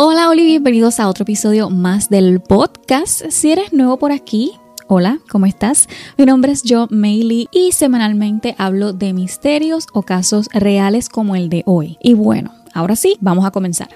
Hola Oli, bienvenidos a otro episodio más del podcast. Si eres nuevo por aquí, Hola, ¿cómo estás? Mi nombre es Jo Maylee y semanalmente hablo de misterios o casos reales como el de hoy. Y bueno, ahora sí, vamos a comenzar.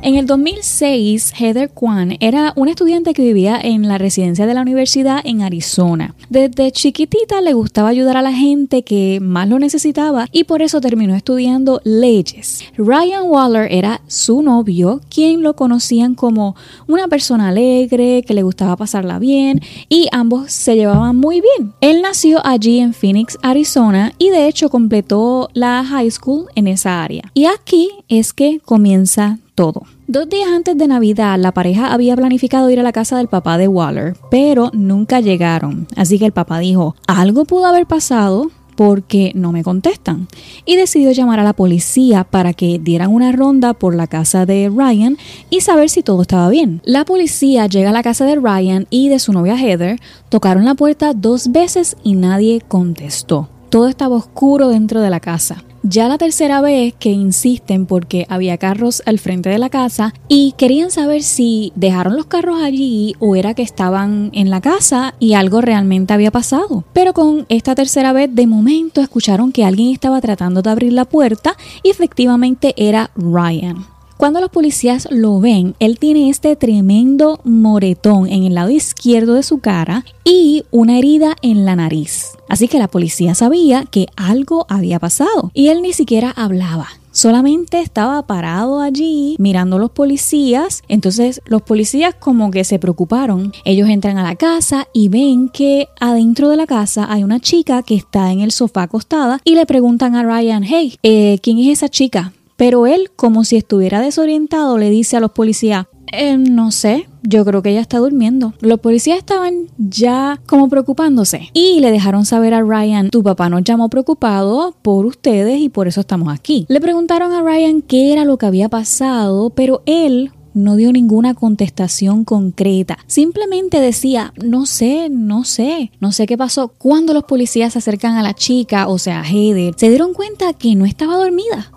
En el 2006, Heather Kwan era una estudiante que vivía en la residencia de la universidad en Arizona. Desde chiquitita le gustaba ayudar a la gente que más lo necesitaba y por eso terminó estudiando leyes. Ryan Waller era su novio, quien lo conocían como una persona alegre, que le gustaba pasarla bien y ambos se llevaban muy bien. Él nació allí en Phoenix, Arizona y de hecho completó la high school en esa área. Y aquí es que comienza todo. Dos días antes de Navidad, la pareja había planificado ir a la casa del papá de Waller, pero nunca llegaron. Así que el papá dijo, algo pudo haber pasado porque no me contestan. Y decidió llamar a la policía para que dieran una ronda por la casa de Ryan y saber si todo estaba bien. La policía llega a la casa de Ryan y de su novia Heather, tocaron la puerta dos veces y nadie contestó. Todo estaba oscuro dentro de la casa. Ya la tercera vez que insisten porque había carros al frente de la casa y querían saber si dejaron los carros allí o era que estaban en la casa y algo realmente había pasado. Pero con esta tercera vez de momento escucharon que alguien estaba tratando de abrir la puerta y efectivamente era Ryan. Cuando los policías lo ven, él tiene este tremendo moretón en el lado izquierdo de su cara y una herida en la nariz. Así que la policía sabía que algo había pasado y él ni siquiera hablaba. Solamente estaba parado allí mirando a los policías. Entonces los policías como que se preocuparon. Ellos entran a la casa y ven que adentro de la casa hay una chica que está en el sofá acostada y le preguntan a Ryan, hey, eh, ¿quién es esa chica? Pero él, como si estuviera desorientado, le dice a los policías, eh, no sé, yo creo que ella está durmiendo. Los policías estaban ya como preocupándose y le dejaron saber a Ryan, tu papá nos llamó preocupado por ustedes y por eso estamos aquí. Le preguntaron a Ryan qué era lo que había pasado, pero él no dio ninguna contestación concreta. Simplemente decía, no sé, no sé, no sé qué pasó. Cuando los policías se acercan a la chica, o sea, a Heather, se dieron cuenta que no estaba dormida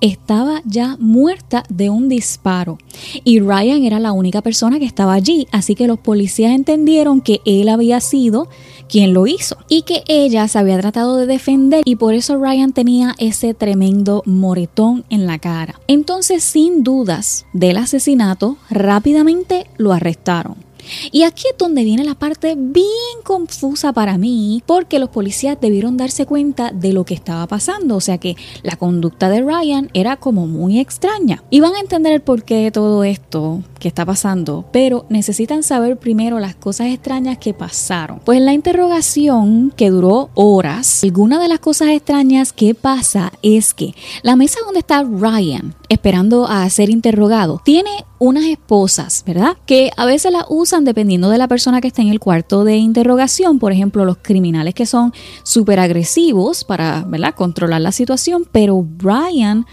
estaba ya muerta de un disparo y Ryan era la única persona que estaba allí, así que los policías entendieron que él había sido quien lo hizo y que ella se había tratado de defender y por eso Ryan tenía ese tremendo moretón en la cara. Entonces, sin dudas del asesinato, rápidamente lo arrestaron. Y aquí es donde viene la parte bien confusa para mí, porque los policías debieron darse cuenta de lo que estaba pasando, o sea que la conducta de Ryan era como muy extraña. Y van a entender el porqué de todo esto que está pasando, pero necesitan saber primero las cosas extrañas que pasaron. Pues en la interrogación, que duró horas, alguna de las cosas extrañas que pasa es que la mesa donde está Ryan esperando a ser interrogado tiene unas esposas, ¿verdad? Que a veces las usan dependiendo de la persona que está en el cuarto de interrogación, por ejemplo, los criminales que son súper agresivos para, ¿verdad? Controlar la situación, pero Brian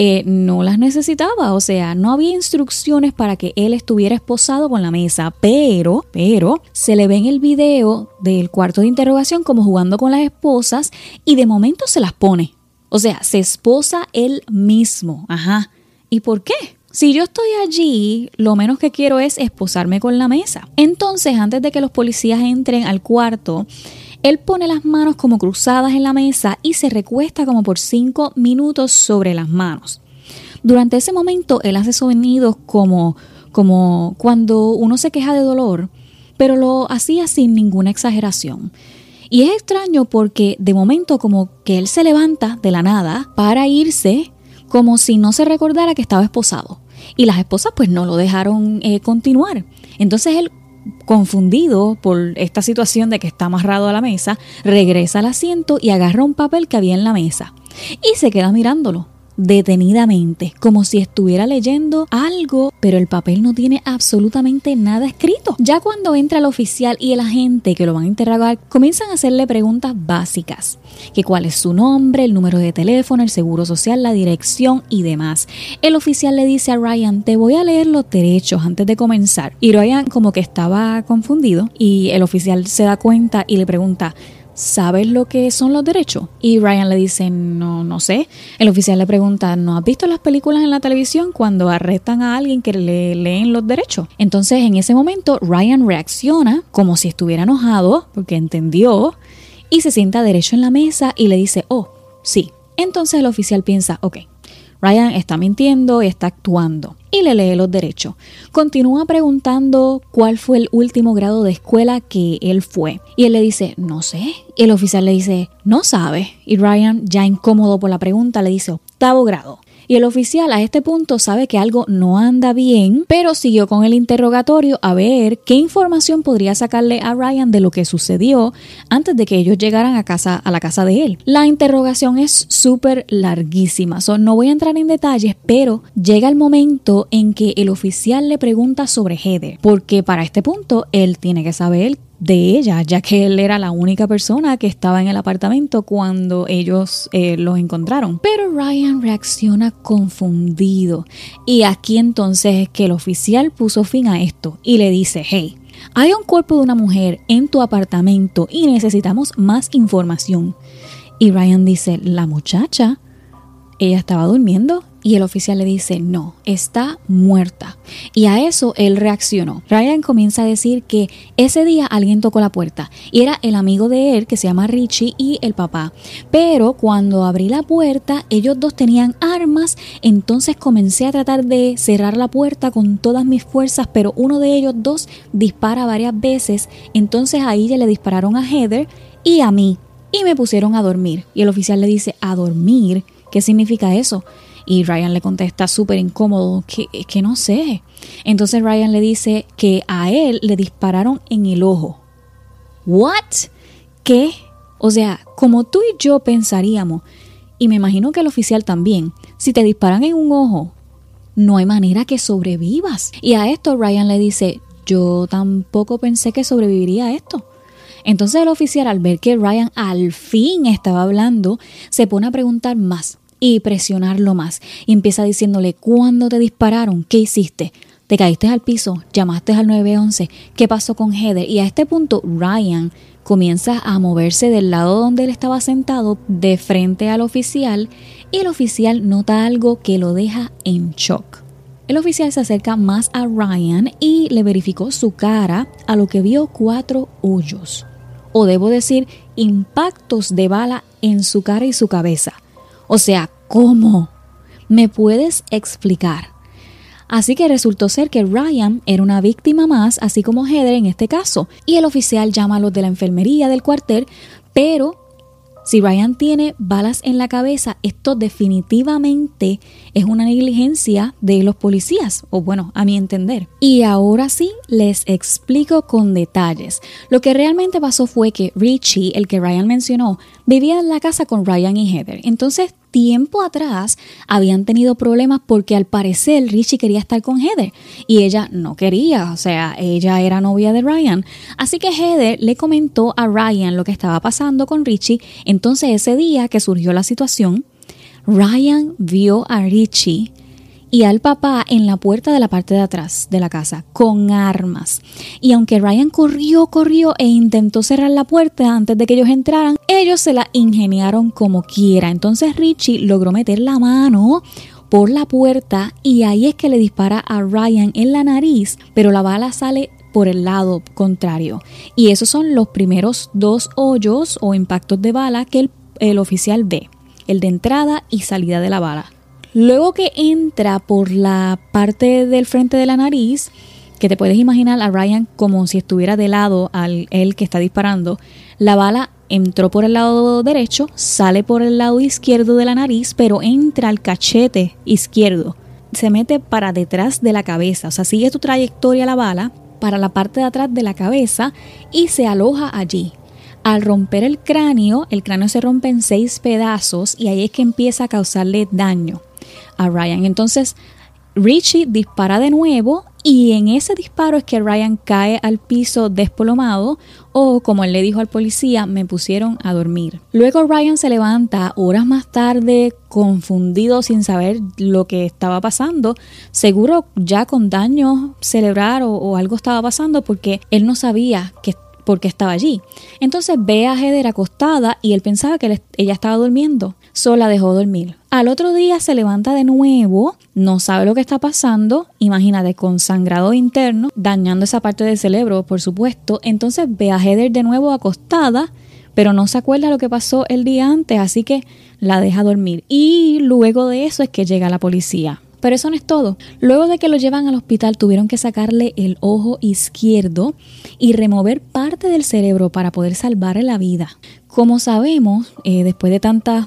eh, no las necesitaba, o sea, no había instrucciones para que él estuviera esposado con la mesa, pero, pero, se le ve en el video del cuarto de interrogación como jugando con las esposas y de momento se las pone. O sea, se esposa él mismo, ajá. ¿Y por qué? Si yo estoy allí, lo menos que quiero es esposarme con la mesa. Entonces, antes de que los policías entren al cuarto, él pone las manos como cruzadas en la mesa y se recuesta como por cinco minutos sobre las manos. Durante ese momento, él hace sonidos como, como cuando uno se queja de dolor, pero lo hacía sin ninguna exageración. Y es extraño porque de momento como que él se levanta de la nada para irse como si no se recordara que estaba esposado. Y las esposas pues no lo dejaron eh, continuar. Entonces él, confundido por esta situación de que está amarrado a la mesa, regresa al asiento y agarra un papel que había en la mesa. Y se queda mirándolo detenidamente, como si estuviera leyendo algo, pero el papel no tiene absolutamente nada escrito. Ya cuando entra el oficial y el agente que lo van a interrogar, comienzan a hacerle preguntas básicas, que cuál es su nombre, el número de teléfono, el seguro social, la dirección y demás. El oficial le dice a Ryan, te voy a leer los derechos antes de comenzar. Y Ryan como que estaba confundido y el oficial se da cuenta y le pregunta, ¿sabes lo que son los derechos? Y Ryan le dice, no, no sé. El oficial le pregunta, ¿no has visto las películas en la televisión cuando arrestan a alguien que le leen los derechos? Entonces en ese momento Ryan reacciona como si estuviera enojado porque entendió y se sienta derecho en la mesa y le dice, oh, sí. Entonces el oficial piensa, ok, Ryan está mintiendo y está actuando. Y le lee los derechos. Continúa preguntando cuál fue el último grado de escuela que él fue. Y él le dice, no sé. Y el oficial le dice, no sabe. Y Ryan, ya incómodo por la pregunta, le dice, octavo grado. Y el oficial a este punto sabe que algo no anda bien, pero siguió con el interrogatorio a ver qué información podría sacarle a Ryan de lo que sucedió antes de que ellos llegaran a casa a la casa de él. La interrogación es súper larguísima, no voy a entrar en detalles, pero llega el momento en que el oficial le pregunta sobre Heather, porque para este punto él tiene que saber de ella, ya que él era la única persona que estaba en el apartamento cuando ellos eh, los encontraron. Pero Ryan reacciona confundido y aquí entonces es que el oficial puso fin a esto y le dice, hey, hay un cuerpo de una mujer en tu apartamento y necesitamos más información. Y Ryan dice, la muchacha, ella estaba durmiendo y el oficial le dice, no, está muerta. Y a eso él reaccionó. Ryan comienza a decir que ese día alguien tocó la puerta y era el amigo de él que se llama Richie y el papá. Pero cuando abrí la puerta, ellos dos tenían armas, entonces comencé a tratar de cerrar la puerta con todas mis fuerzas, pero uno de ellos dos dispara varias veces, entonces ahí ya le dispararon a Heather y a mí y me pusieron a dormir. Y el oficial le dice, ¿a dormir? ¿Qué significa eso? Y Ryan le contesta súper incómodo, que, que no sé. Entonces Ryan le dice que a él le dispararon en el ojo. ¿What? ¿Qué? O sea, como tú y yo pensaríamos, y me imagino que el oficial también, si te disparan en un ojo, no hay manera que sobrevivas. Y a esto Ryan le dice, yo tampoco pensé que sobreviviría a esto. Entonces el oficial al ver que Ryan al fin estaba hablando, se pone a preguntar más y presionarlo más. Y empieza diciéndole, ¿cuándo te dispararon? ¿Qué hiciste? ¿Te caíste al piso? ¿Llamaste al 911? ¿Qué pasó con Heather? Y a este punto Ryan comienza a moverse del lado donde él estaba sentado de frente al oficial y el oficial nota algo que lo deja en shock. El oficial se acerca más a Ryan y le verificó su cara a lo que vio cuatro hoyos, o debo decir, impactos de bala en su cara y su cabeza. O sea, ¿cómo? ¿Me puedes explicar? Así que resultó ser que Ryan era una víctima más, así como Heather en este caso, y el oficial llama a los de la enfermería del cuartel, pero si Ryan tiene balas en la cabeza, esto definitivamente es una negligencia de los policías, o bueno, a mi entender. Y ahora sí, les explico con detalles. Lo que realmente pasó fue que Richie, el que Ryan mencionó, vivía en la casa con Ryan y Heather. Entonces tiempo atrás habían tenido problemas porque al parecer Richie quería estar con Heather y ella no quería, o sea, ella era novia de Ryan. Así que Heather le comentó a Ryan lo que estaba pasando con Richie. Entonces ese día que surgió la situación, Ryan vio a Richie y al papá en la puerta de la parte de atrás de la casa con armas. Y aunque Ryan corrió, corrió e intentó cerrar la puerta antes de que ellos entraran, ellos se la ingeniaron como quiera. Entonces Richie logró meter la mano por la puerta y ahí es que le dispara a Ryan en la nariz, pero la bala sale por el lado contrario. Y esos son los primeros dos hoyos o impactos de bala que el, el oficial ve, el de entrada y salida de la bala. Luego que entra por la parte del frente de la nariz, que te puedes imaginar a Ryan como si estuviera de lado al él que está disparando, la bala entró por el lado derecho, sale por el lado izquierdo de la nariz, pero entra al cachete izquierdo. Se mete para detrás de la cabeza, o sea, sigue tu trayectoria la bala para la parte de atrás de la cabeza y se aloja allí. Al romper el cráneo, el cráneo se rompe en seis pedazos y ahí es que empieza a causarle daño a Ryan. Entonces, Richie dispara de nuevo y en ese disparo es que Ryan cae al piso desplomado o como él le dijo al policía, me pusieron a dormir. Luego Ryan se levanta horas más tarde confundido sin saber lo que estaba pasando, seguro ya con daño cerebral o, o algo estaba pasando porque él no sabía que por qué estaba allí. Entonces ve a Heather acostada y él pensaba que ella estaba durmiendo. Sola dejó dormir. Al otro día se levanta de nuevo, no sabe lo que está pasando, imagínate, con sangrado interno, dañando esa parte del cerebro, por supuesto. Entonces ve a Heather de nuevo acostada, pero no se acuerda lo que pasó el día antes, así que la deja dormir. Y luego de eso es que llega la policía. Pero eso no es todo. Luego de que lo llevan al hospital tuvieron que sacarle el ojo izquierdo y remover parte del cerebro para poder salvarle la vida. Como sabemos, eh, después de tantas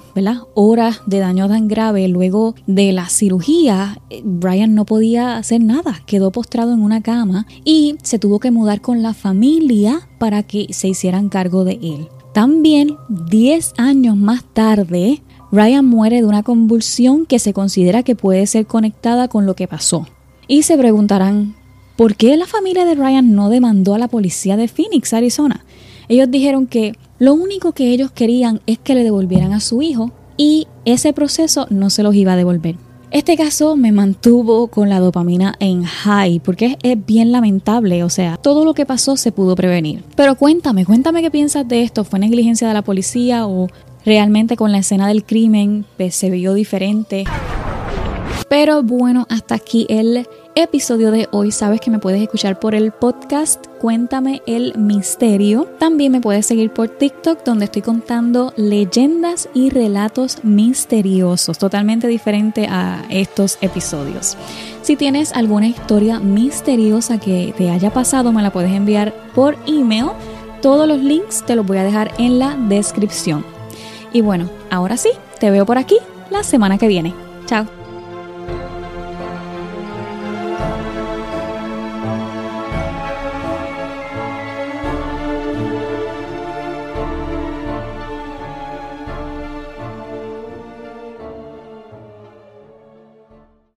horas de daño tan grave, luego de la cirugía, eh, Brian no podía hacer nada, quedó postrado en una cama y se tuvo que mudar con la familia para que se hicieran cargo de él. También 10 años más tarde, Ryan muere de una convulsión que se considera que puede ser conectada con lo que pasó. Y se preguntarán, ¿por qué la familia de Ryan no demandó a la policía de Phoenix, Arizona? Ellos dijeron que lo único que ellos querían es que le devolvieran a su hijo y ese proceso no se los iba a devolver. Este caso me mantuvo con la dopamina en high porque es, bien lamentable, o sea, todo lo que pasó se pudo prevenir. Pero cuéntame, cuéntame qué piensas de esto, ¿fue negligencia de la policía o realmente con la escena del crimen pues, se vio diferente? Pero bueno, hasta aquí el episodio de hoy. Sabes que me puedes escuchar por el podcast Cuéntame el Misterio. También me puedes seguir por TikTok donde estoy contando leyendas y relatos misteriosos, totalmente diferente a estos episodios. Si tienes alguna historia misteriosa que te haya pasado, me la puedes enviar por email. Todos los links te los voy a dejar en la descripción. Y bueno, ahora sí, te veo por aquí la semana que viene. Chao.